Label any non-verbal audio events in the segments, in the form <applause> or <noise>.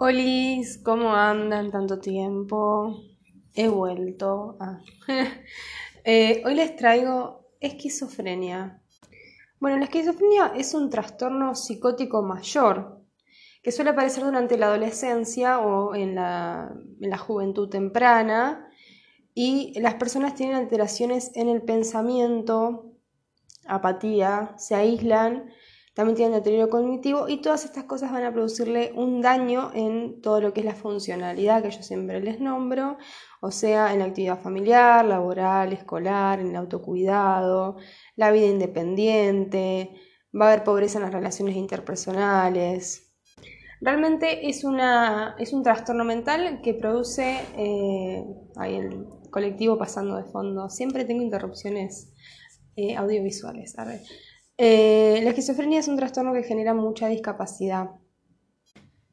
Olis, ¿cómo andan tanto tiempo? He vuelto. Ah. <laughs> Eh, hoy les traigo esquizofrenia. Bueno, la esquizofrenia es un trastorno psicótico mayor que suele aparecer durante la adolescencia o en la, en la juventud temprana y las personas tienen alteraciones en el pensamiento, apatía, se aíslan también tienen deterioro cognitivo y todas estas cosas van a producirle un daño en todo lo que es la funcionalidad que yo siempre les nombro, o sea, en la actividad familiar, laboral, escolar, en el autocuidado, la vida independiente, va a haber pobreza en las relaciones interpersonales. Realmente es, una, es un trastorno mental que produce, eh, ahí el colectivo pasando de fondo, siempre tengo interrupciones eh, audiovisuales. A ver. Eh, la esquizofrenia es un trastorno que genera mucha discapacidad.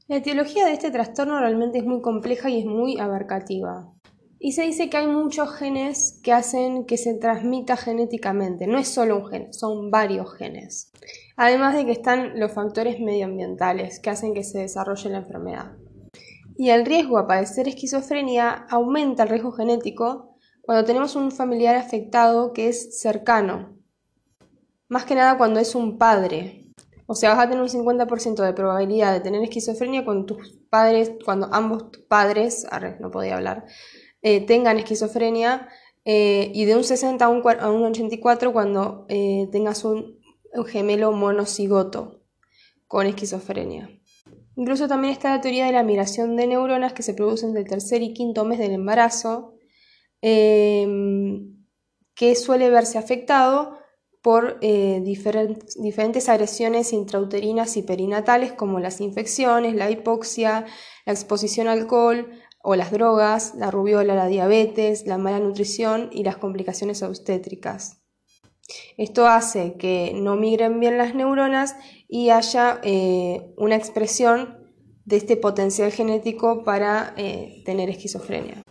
La etiología de este trastorno realmente es muy compleja y es muy abarcativa. Y se dice que hay muchos genes que hacen que se transmita genéticamente. No es solo un gen, son varios genes. Además de que están los factores medioambientales que hacen que se desarrolle la enfermedad. Y el riesgo a padecer esquizofrenia aumenta el riesgo genético cuando tenemos un familiar afectado que es cercano más que nada cuando es un padre. O sea, vas a tener un 50% de probabilidad de tener esquizofrenia cuando tus padres, cuando ambos padres, no podía hablar, eh, tengan esquizofrenia, eh, y de un 60 a un, 84 cuando eh, tengas un, un gemelo monocigoto con esquizofrenia. Incluso también está la teoría de la migración de neuronas que se producen del tercer y quinto mes del embarazo, que suele verse afectado por eh, diferentes agresiones intrauterinas y perinatales como las infecciones, la hipoxia, la exposición al alcohol o las drogas, la rubiola, la diabetes, la mala nutrición y las complicaciones obstétricas. Esto hace que no migren bien las neuronas y haya eh, una expresión de este potencial genético para eh, tener esquizofrenia.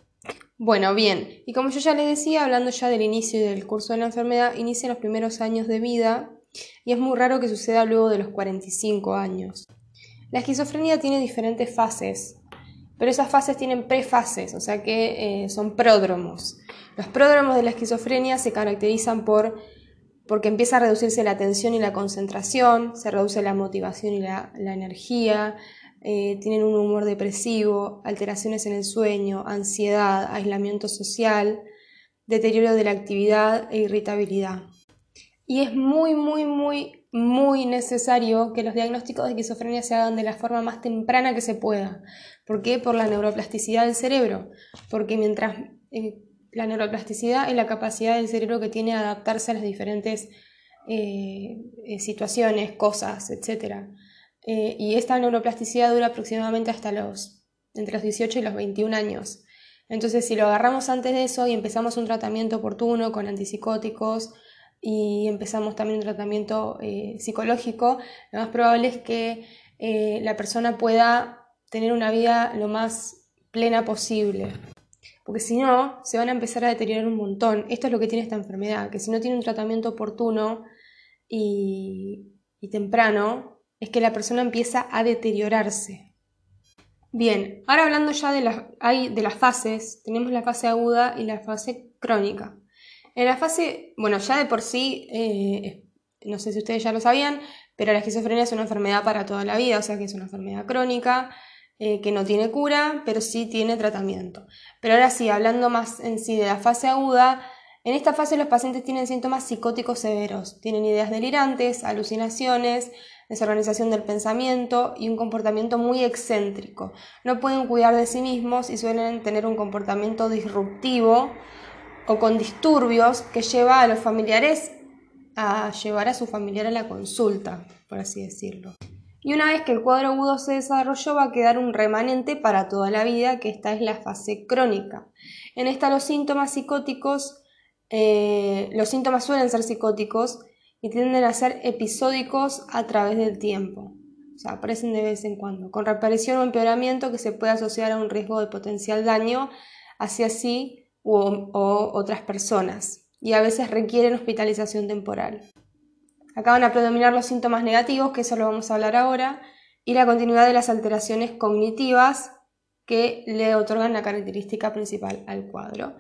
Bueno, bien, y como yo ya les decía, hablando ya del inicio y del curso de la enfermedad, inicia los primeros años de vida y es muy raro que suceda luego de los 45 años. La esquizofrenia tiene diferentes fases, pero esas fases tienen prefases, o sea que eh, son pródromos. Los pródromos de la esquizofrenia se caracterizan por porque empieza a reducirse la atención y la concentración, se reduce la motivación y la energía, eh, tienen un humor depresivo, alteraciones en el sueño, ansiedad, aislamiento social, deterioro de la actividad e irritabilidad. Y es muy, muy, muy, muy necesario que los diagnósticos de esquizofrenia se hagan de la forma más temprana que se pueda. ¿Por qué? Por la neuroplasticidad del cerebro. Porque mientras eh, la neuroplasticidad es la capacidad del cerebro que tiene a adaptarse a las diferentes eh, situaciones, cosas, etc. Eh, y esta neuroplasticidad dura aproximadamente hasta los entre los 18 y los 21 años. Entonces, si lo agarramos antes de eso y empezamos un tratamiento oportuno con antipsicóticos y empezamos también un tratamiento eh, psicológico, lo más probable es que eh, la persona pueda tener una vida lo más plena posible. Porque si no, se van a empezar a deteriorar un montón. Esto es lo que tiene esta enfermedad, que si no tiene un tratamiento oportuno y temprano, es que la persona empieza a deteriorarse. Bien, ahora hablando ya de, de las fases, tenemos la fase aguda y la fase crónica. En la fase, bueno, ya de por sí, eh, no sé si ustedes ya lo sabían, pero la esquizofrenia es una enfermedad para toda la vida, o sea que es una enfermedad crónica, eh, que no tiene cura, pero sí tiene tratamiento. Pero ahora sí, hablando más en sí de la fase aguda, en esta fase los pacientes tienen síntomas psicóticos severos, tienen ideas delirantes, alucinaciones, desorganización del pensamiento y un comportamiento muy excéntrico. No pueden cuidar de sí mismos y suelen tener un comportamiento disruptivo o con disturbios que lleva a los familiares a llevar a su familiar a la consulta, por así decirlo. Y una vez que el cuadro agudo se desarrolló va a quedar un remanente para toda la vida, que esta es la fase crónica. En esta los síntomas psicóticos, eh, los síntomas suelen ser psicóticos y tienden a ser episódicos a través del tiempo. O sea, aparecen de vez en cuando, con reaparición o empeoramiento que se puede asociar a un riesgo de potencial daño hacia sí o, otras personas y a veces requieren hospitalización temporal. Acá van a predominar los síntomas negativos, que eso lo vamos a hablar ahora, y la continuidad de las alteraciones cognitivas que le otorgan la característica principal al cuadro.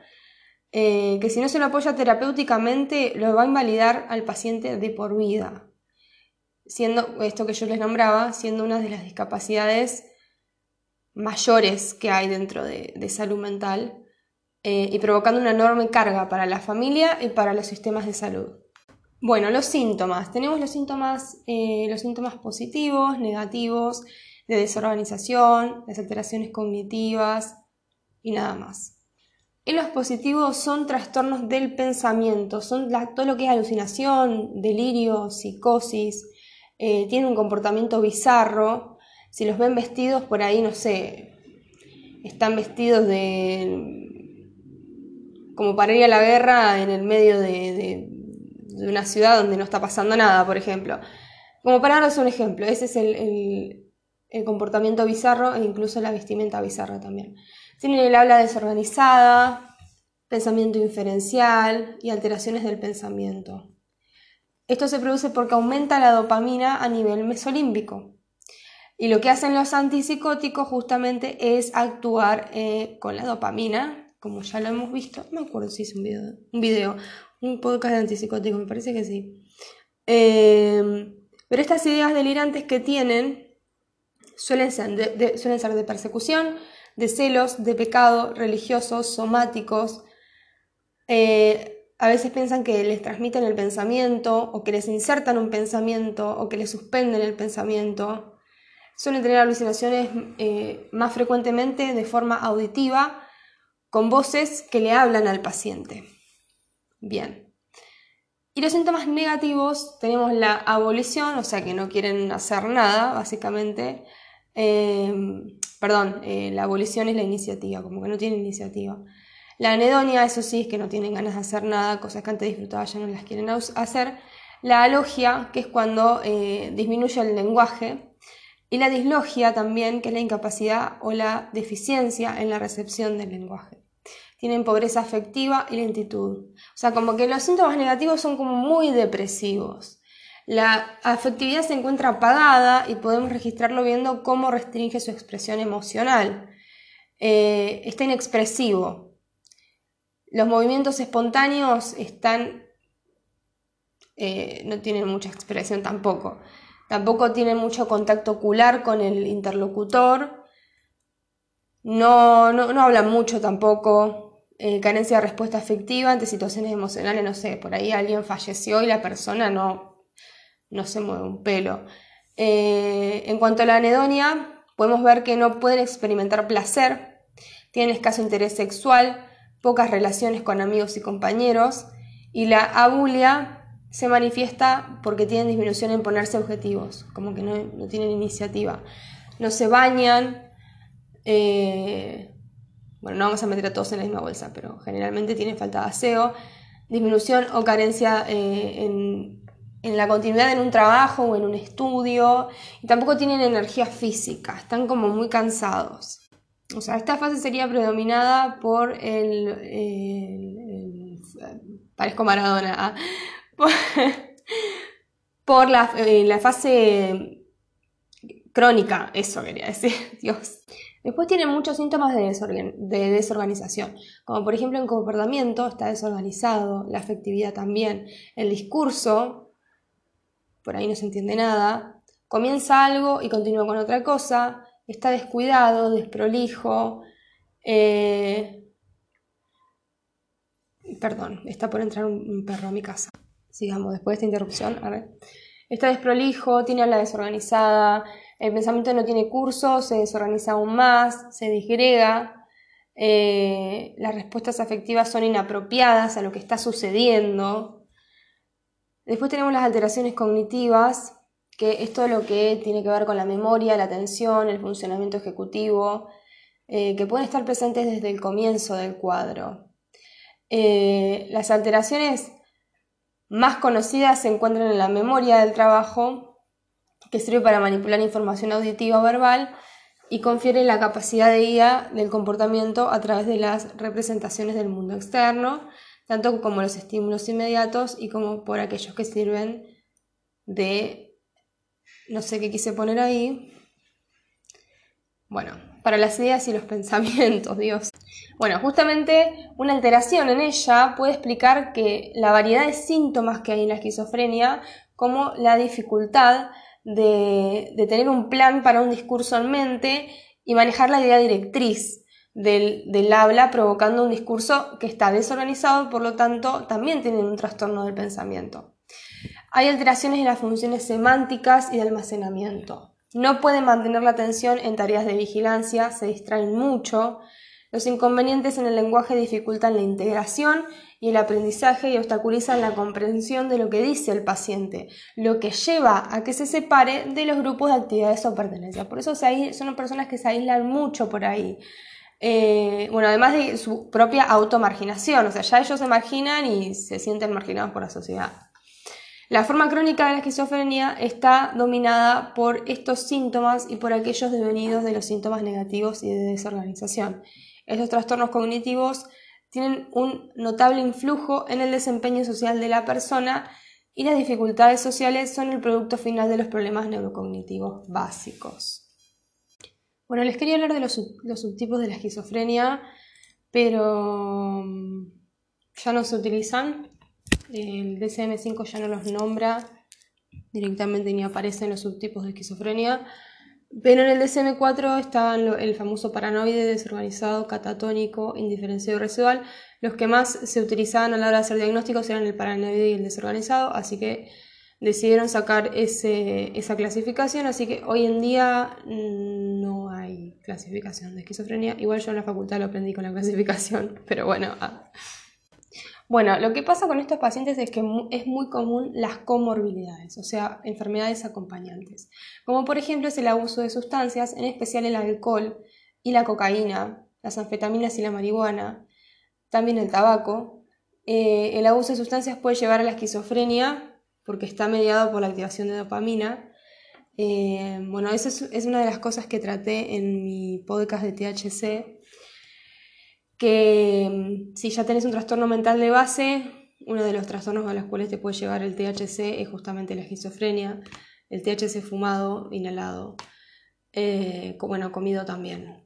Eh, que si no se lo apoya terapéuticamente, lo va a invalidar al paciente de por vida, siendo esto que yo les nombraba, siendo una de las discapacidades mayores que hay dentro de, salud mental eh, y provocando una enorme carga para la familia y para los sistemas de salud. Bueno, los síntomas. Tenemos los síntomas, eh, los síntomas positivos, negativos, de desorganización, las alteraciones cognitivas y nada más. Y los positivos son trastornos del pensamiento, son todo lo que es alucinación, delirio, psicosis, eh, tienen un comportamiento bizarro. Si los ven vestidos por ahí, no sé, están vestidos de como para ir a la guerra en el medio de, una ciudad donde no está pasando nada, por ejemplo. Como para daros un ejemplo, ese es el comportamiento bizarro e incluso la vestimenta bizarra también. Tienen el habla desorganizada, pensamiento inferencial y alteraciones del pensamiento. Esto se produce porque aumenta la dopamina a nivel mesolímbico. Y lo que hacen los antipsicóticos justamente es actuar eh, con la dopamina, como ya lo hemos visto. No me acuerdo si hice un video, un, video, un podcast de antipsicóticos, me parece que sí. Eh, pero estas ideas delirantes que tienen suelen ser suelen ser de persecución, de celos, de pecado, religiosos, somáticos. Eh, a veces piensan que les transmiten el pensamiento o que les insertan un pensamiento o que les suspenden el pensamiento. Suelen tener alucinaciones eh, más frecuentemente de forma auditiva, con voces que le hablan al paciente. Bien. Y los síntomas negativos tenemos la abolición, o sea que no quieren hacer nada, básicamente, Em, perdón, eh, la abolición es la iniciativa, como que no tiene iniciativa. La anedonia, eso sí, es que no tienen ganas de hacer nada, cosas que antes disfrutaban ya no las quieren hacer. La alogia, que es cuando eh, disminuye el lenguaje. Y la dislogia también, que es la incapacidad o la deficiencia en la recepción del lenguaje. Tienen pobreza afectiva y lentitud. O sea, como que los síntomas negativos son como muy depresivos. La afectividad se encuentra apagada y podemos registrarlo viendo cómo restringe su expresión emocional. Eh, está inexpresivo. Los movimientos espontáneos están, eh, no tienen mucha expresión tampoco. Tampoco tienen mucho contacto ocular con el interlocutor. No, no, hablan mucho tampoco. Eh, carencia de respuesta afectiva ante situaciones emocionales, no sé, por ahí alguien falleció y la persona no no se mueve un pelo. Eh, en cuanto a la anedonia, podemos ver que no pueden experimentar placer, tienen escaso interés sexual, pocas relaciones con amigos y compañeros, y la abulia se manifiesta porque tienen disminución en ponerse objetivos, como que no, tienen iniciativa. No se bañan, eh, bueno, no vamos a meter a todos en la misma bolsa, pero generalmente tienen falta de aseo, disminución o carencia eh, en en la continuidad en un trabajo o en un estudio y tampoco tienen energía física, están como muy cansados. O sea, esta fase sería predominada por el, parezco Maradona, ah, <laughs> por, la, eh, la, fase crónica, eso quería decir, <laughs> Dios. Después tienen muchos síntomas de, de, desorganización, como por ejemplo el comportamiento está desorganizado, la afectividad también, el discurso por ahí no se entiende nada, comienza algo y continúa con otra cosa, está descuidado, desprolijo, eh, perdón, está por entrar un, perro a mi casa. Sigamos, después de esta interrupción, a ver. Está desprolijo, tiene la desorganizada, el pensamiento no tiene curso, se desorganiza aún más, se disgrega, eh, las respuestas afectivas son inapropiadas a lo que está sucediendo, Después tenemos las alteraciones cognitivas, que es todo lo que tiene que ver con la memoria, la atención, el funcionamiento ejecutivo, eh, que pueden estar presentes desde el comienzo del cuadro. Eh, las alteraciones más conocidas se encuentran en la memoria del trabajo, que sirve para manipular información auditiva o verbal y confiere la capacidad de guía del comportamiento a través de las representaciones del mundo externo, tanto como los estímulos inmediatos y como por aquellos que sirven de, no sé qué quise poner ahí, Bueno, para las ideas y los <laughs> pensamientos, Dios. Bueno, justamente una alteración en ella puede explicar que la variedad de síntomas que hay en la esquizofrenia, como la dificultad de, de tener un plan para un discurso en mente y manejar la idea directriz del, habla, provocando un discurso que está desorganizado, por lo tanto, también tienen un trastorno del pensamiento. Hay alteraciones en las funciones semánticas y de almacenamiento. No pueden mantener la atención en tareas de vigilancia, se distraen mucho. Los inconvenientes en el lenguaje dificultan la integración y el aprendizaje y obstaculizan la comprensión de lo que dice el paciente, lo que lleva a que se separe de los grupos de actividades o pertenencias. Por eso son personas que se aíslan mucho por ahí. Eh, bueno, además de su propia automarginación, o sea, ya ellos se marginan y se sienten marginados por la sociedad. La forma crónica de la esquizofrenia está dominada por estos síntomas y por aquellos devenidos de los síntomas negativos y de desorganización. Estos trastornos cognitivos tienen un notable influjo en el desempeño social de la persona y las dificultades sociales son el producto final de los problemas neurocognitivos básicos. Bueno, les quería hablar de los, subtipos de la esquizofrenia, pero mm, ya no se utilizan. El DCM5 ya no los nombra directamente ni aparecen los subtipos de esquizofrenia. Pero en el DSM-4 estaban el famoso paranoide, desorganizado, catatónico, indiferenciado residual. Los que más se utilizaban a la hora de hacer diagnósticos eran el paranoide y el desorganizado, así que decidieron sacar esa clasificación, así que hoy en día mm, no hay clasificación de esquizofrenia. Igual yo en la facultad lo aprendí con la <laughs> clasificación, pero bueno. Ah. Bueno, lo que pasa con estos pacientes es que es muy común las comorbilidades, o sea, enfermedades acompañantes, como por ejemplo es el abuso de sustancias, en especial el alcohol y la cocaína, las anfetaminas y la marihuana, también el tabaco. Eh, el abuso de sustancias puede llevar a la esquizofrenia porque está mediado por la activación de dopamina. Eh, bueno, eso es una de las cosas que traté en mi podcast de THC, que mm, si ya tenés un trastorno mental de base, uno de los trastornos a los cuales te puede llevar el THC es justamente la esquizofrenia, el THC fumado, inhalado, eh, bueno, comido también.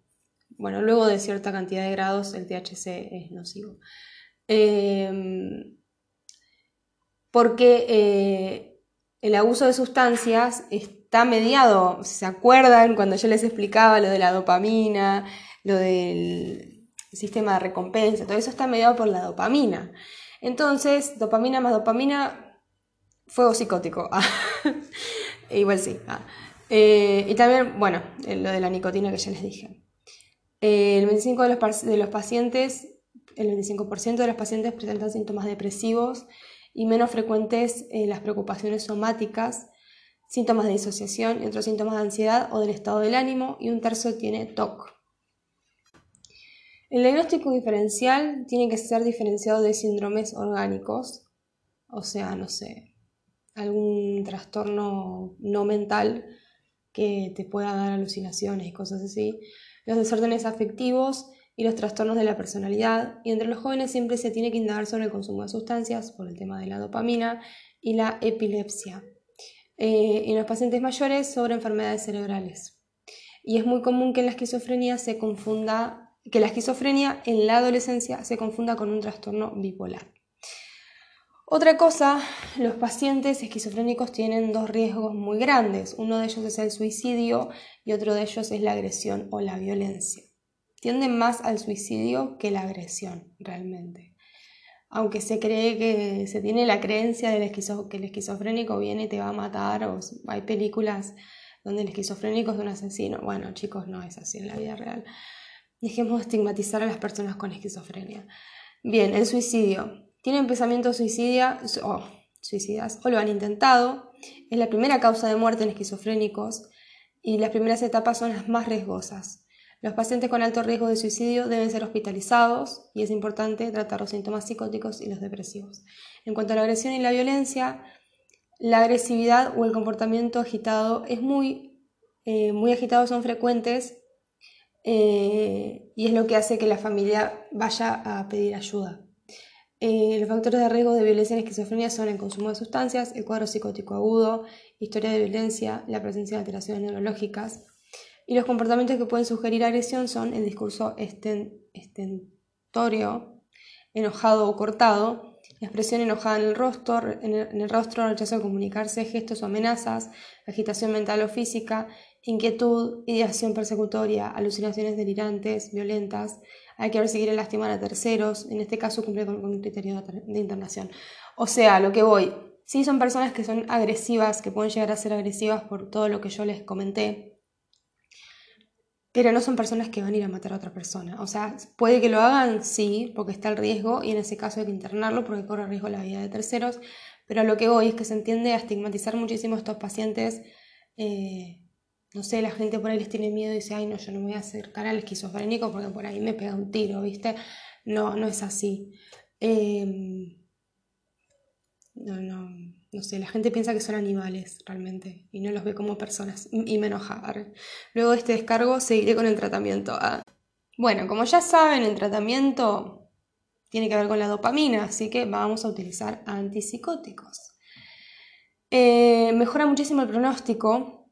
Bueno, luego de cierta cantidad de grados el THC es nocivo. Em, porque eh, el abuso de sustancias está mediado, ¿se acuerdan cuando yo les explicaba lo de la dopamina, lo del sistema de recompensa, todo eso está mediado por la dopamina. Entonces, dopamina más dopamina, fuego psicótico. <laughs> Igual sí. Ah. Eh, y también, bueno, lo de la nicotina que ya les dije. Eh, el 25% de los, de los pacientes, el 25% de los pacientes presentan síntomas depresivos y menos frecuentes las preocupaciones somáticas, síntomas de disociación, otros síntomas de ansiedad o del estado del ánimo, y un tercio tiene TOC. El diagnóstico diferencial tiene que ser diferenciado de síndromes orgánicos, o sea, no sé, algún trastorno no mental que te pueda dar alucinaciones y cosas así, los desórdenes afectivos y los trastornos de la personalidad. Y entre los jóvenes siempre se tiene que indagar sobre el consumo de sustancias por el tema de la dopamina y la epilepsia. Eh, en los pacientes mayores sobre enfermedades cerebrales. Y es muy común que se confunda que la esquizofrenia en la adolescencia se confunda con un trastorno bipolar. Otra cosa, los pacientes esquizofrénicos tienen dos riesgos muy grandes. Uno de ellos es el suicidio y otro de ellos es la agresión o la violencia. Tienden más al suicidio que la agresión, realmente. Aunque se cree que se tiene la creencia de que el esquizofrénico viene y te va a matar, o hay películas donde el esquizofrénico es un asesino. Bueno, chicos, no es así en la vida real. Dejemos de estigmatizar a las personas con esquizofrenia. Bien, el suicidio. ¿Tienen pensamientos suicidia, o suicidas o lo han intentado? Es la primera causa de muerte en esquizofrénicos y las primeras etapas son las más riesgosas. Los pacientes con alto riesgo de suicidio deben ser hospitalizados y es importante tratar los síntomas psicóticos y los depresivos. En cuanto a la agresión y la violencia, la agresividad o el comportamiento agitado es muy, eh, muy agitado, son frecuentes eh, y es lo que hace que la familia vaya a pedir ayuda. Eh, los factores de riesgo de violencia en esquizofrenia son el consumo de sustancias, el cuadro psicótico agudo, historia de violencia, la presencia de alteraciones neurológicas. Y los comportamientos que pueden sugerir agresión son el discurso estentorio, enojado o cortado, expresión enojada en el rostro, en el, rostro, rechazo de comunicarse, gestos o amenazas, agitación mental o física, inquietud, ideación persecutoria, alucinaciones delirantes, violentas, hay que ver si quiere lastimar a terceros, en este caso cumple con, un criterio de internación. O sea, lo que voy, sí son personas que son agresivas, que pueden llegar a ser agresivas por todo lo que yo les comenté, pero no son personas que van a ir a matar a otra persona. O sea, puede que lo hagan, sí, porque está el riesgo y en ese caso hay que internarlo porque corre riesgo la vida de terceros, pero lo que voy es que se entiende a estigmatizar muchísimo a estos pacientes. Eh, no sé, la gente por ahí les tiene miedo y dice, ay, no, yo no me voy a acercar al esquizofrénico porque por ahí me pega un tiro, ¿viste? No, no es así. Em, no, no, no sé, la gente piensa que son animales realmente y no los ve como personas y me enoja. Luego de este descargo seguiré con el tratamiento. Ah. Bueno, como ya saben, el tratamiento tiene que ver con la dopamina, así que vamos a utilizar antipsicóticos. Eh, mejora muchísimo el pronóstico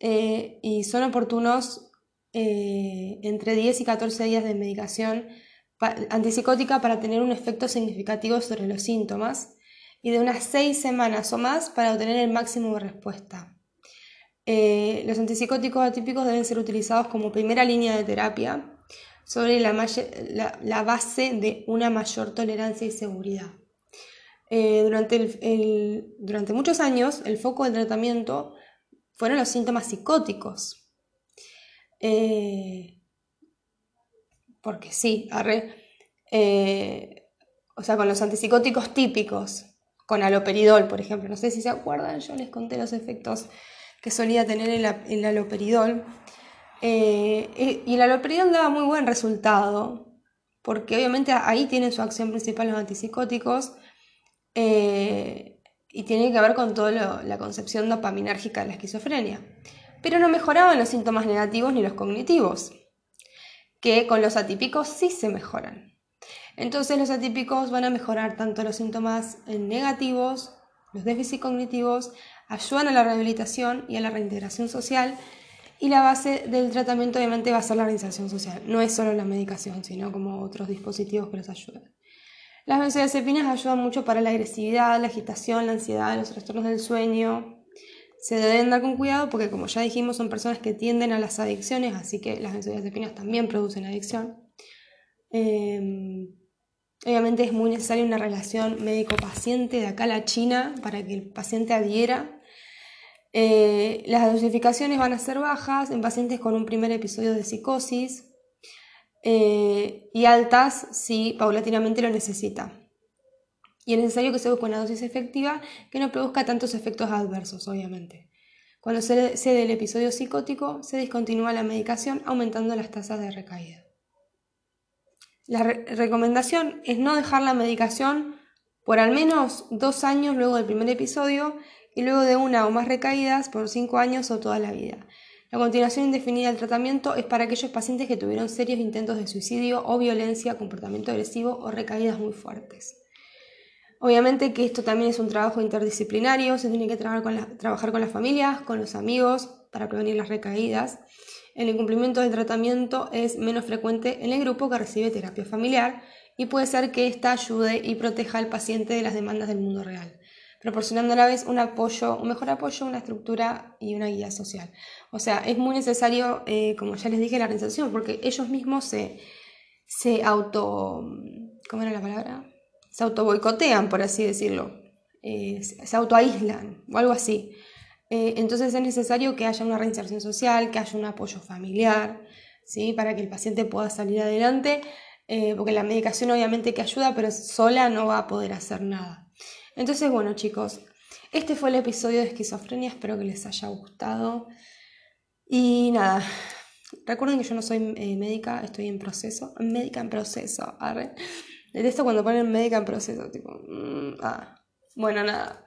eh, y son oportunos eh, entre 10 y 14 días de medicación antipsicótica para tener un efecto significativo sobre los síntomas y de unas seis semanas o más para obtener el máximo de respuesta. Eh, los antipsicóticos atípicos deben ser utilizados como primera línea de terapia sobre la, base de una mayor tolerancia y seguridad. Eh, durante, durante muchos años el foco del tratamiento fueron los síntomas psicóticos. Eh, porque sí, o sea, con los antipsicóticos típicos, con aloperidol, por ejemplo. No sé si se acuerdan, yo les conté los efectos que solía tener el, aloperidol. Eh, y el aloperidol daba muy buen resultado, porque obviamente ahí tienen su acción principal los antipsicóticos eh, y tiene que ver con toda la concepción dopaminérgica de la esquizofrenia. Pero no mejoraban los síntomas negativos ni los cognitivos, que con los atípicos sí se mejoran. Entonces los atípicos van a mejorar tanto los síntomas negativos, los déficits cognitivos, ayudan a la rehabilitación y a la reintegración social y la base del tratamiento obviamente va a ser la reinserción social. No es solo la medicación, sino como otros dispositivos que los ayudan. Las benzodiazepinas ayudan mucho para la agresividad, la agitación, la ansiedad, los trastornos del sueño. Se deben dar con cuidado porque como ya dijimos son personas que tienden a las adicciones, así que las benzodiazepinas también producen adicción. Em, Obviamente es muy necesaria una relación médico-paciente de acá a la China para que el paciente adhiera. Eh, las dosificaciones van a ser bajas en pacientes con un primer episodio de psicosis eh, y altas si paulatinamente lo necesita. Y es necesario que se busque una dosis efectiva que no produzca tantos efectos adversos, obviamente. Cuando se cede el episodio psicótico, se discontinúa la medicación aumentando las tasas de recaída. La recomendación es no dejar la medicación por al menos dos años luego del primer episodio y luego de una o más recaídas por cinco años o toda la vida. La continuación indefinida del tratamiento es para aquellos pacientes que tuvieron serios intentos de suicidio o violencia, comportamiento agresivo o recaídas muy fuertes. Obviamente que esto también es un trabajo interdisciplinario, se tiene que trabajar con, las familias, con los amigos para prevenir las recaídas el incumplimiento del tratamiento es menos frecuente en el grupo que recibe terapia familiar y puede ser que ésta ayude y proteja al paciente de las demandas del mundo real, proporcionando a la vez un apoyo, un mejor apoyo, una estructura y una guía social. O sea, es muy necesario, eh, como ya les dije, la organización, porque ellos mismos se, se auto... ¿Cómo era la palabra? Se auto boicotean, por así decirlo. Eh, se autoaíslan o algo así. Eh, entonces es necesario que haya una reinserción social, que haya un apoyo familiar, ¿sí? para que el paciente pueda salir adelante, eh, porque la medicación obviamente que ayuda, pero sola no va a poder hacer nada. Entonces, bueno chicos, este fue el episodio de esquizofrenia, espero que les haya gustado. Y nada, recuerden que yo no soy eh, médica, estoy en proceso, médica en proceso, arre. esto cuando ponen médica en proceso, tipo, mm, ah. Bueno, nada,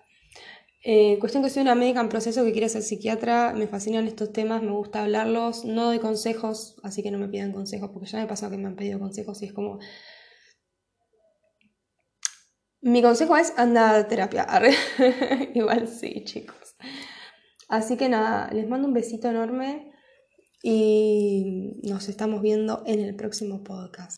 eh, cuestión que soy una médica en proceso que quiere ser psiquiatra, me fascinan estos temas, me gusta hablarlos, no doy consejos, así que no me pidan consejos, porque ya me pasó que me han pedido consejos y es como... Mi consejo es anda a terapia, <laughs> Igual sí, chicos. Así que nada, les mando un besito enorme y nos estamos viendo en el próximo podcast.